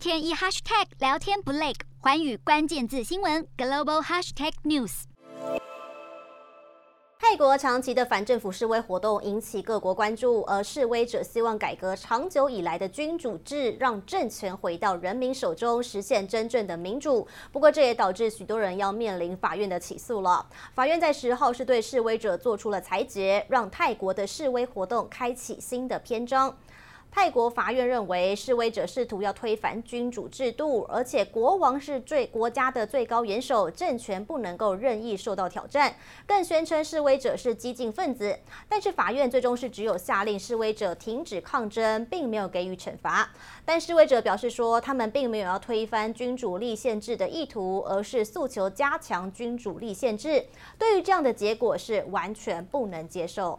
天一 hashtag 聊天不累，寰宇关键字新闻 global hashtag news。泰国长期的反政府示威活动引起各国关注，而示威者希望改革长久以来的君主制，让政权回到人民手中，实现真正的民主。不过，这也导致许多人要面临法院的起诉了。法院在十号是对示威者做出了裁决，让泰国的示威活动开启新的篇章。泰国法院认为，示威者试图要推翻君主制度，而且国王是最国家的最高元首，政权不能够任意受到挑战。更宣称示威者是激进分子。但是法院最终是只有下令示威者停止抗争，并没有给予惩罚。但示威者表示说，他们并没有要推翻君主立宪制的意图，而是诉求加强君主立宪制。对于这样的结果是完全不能接受。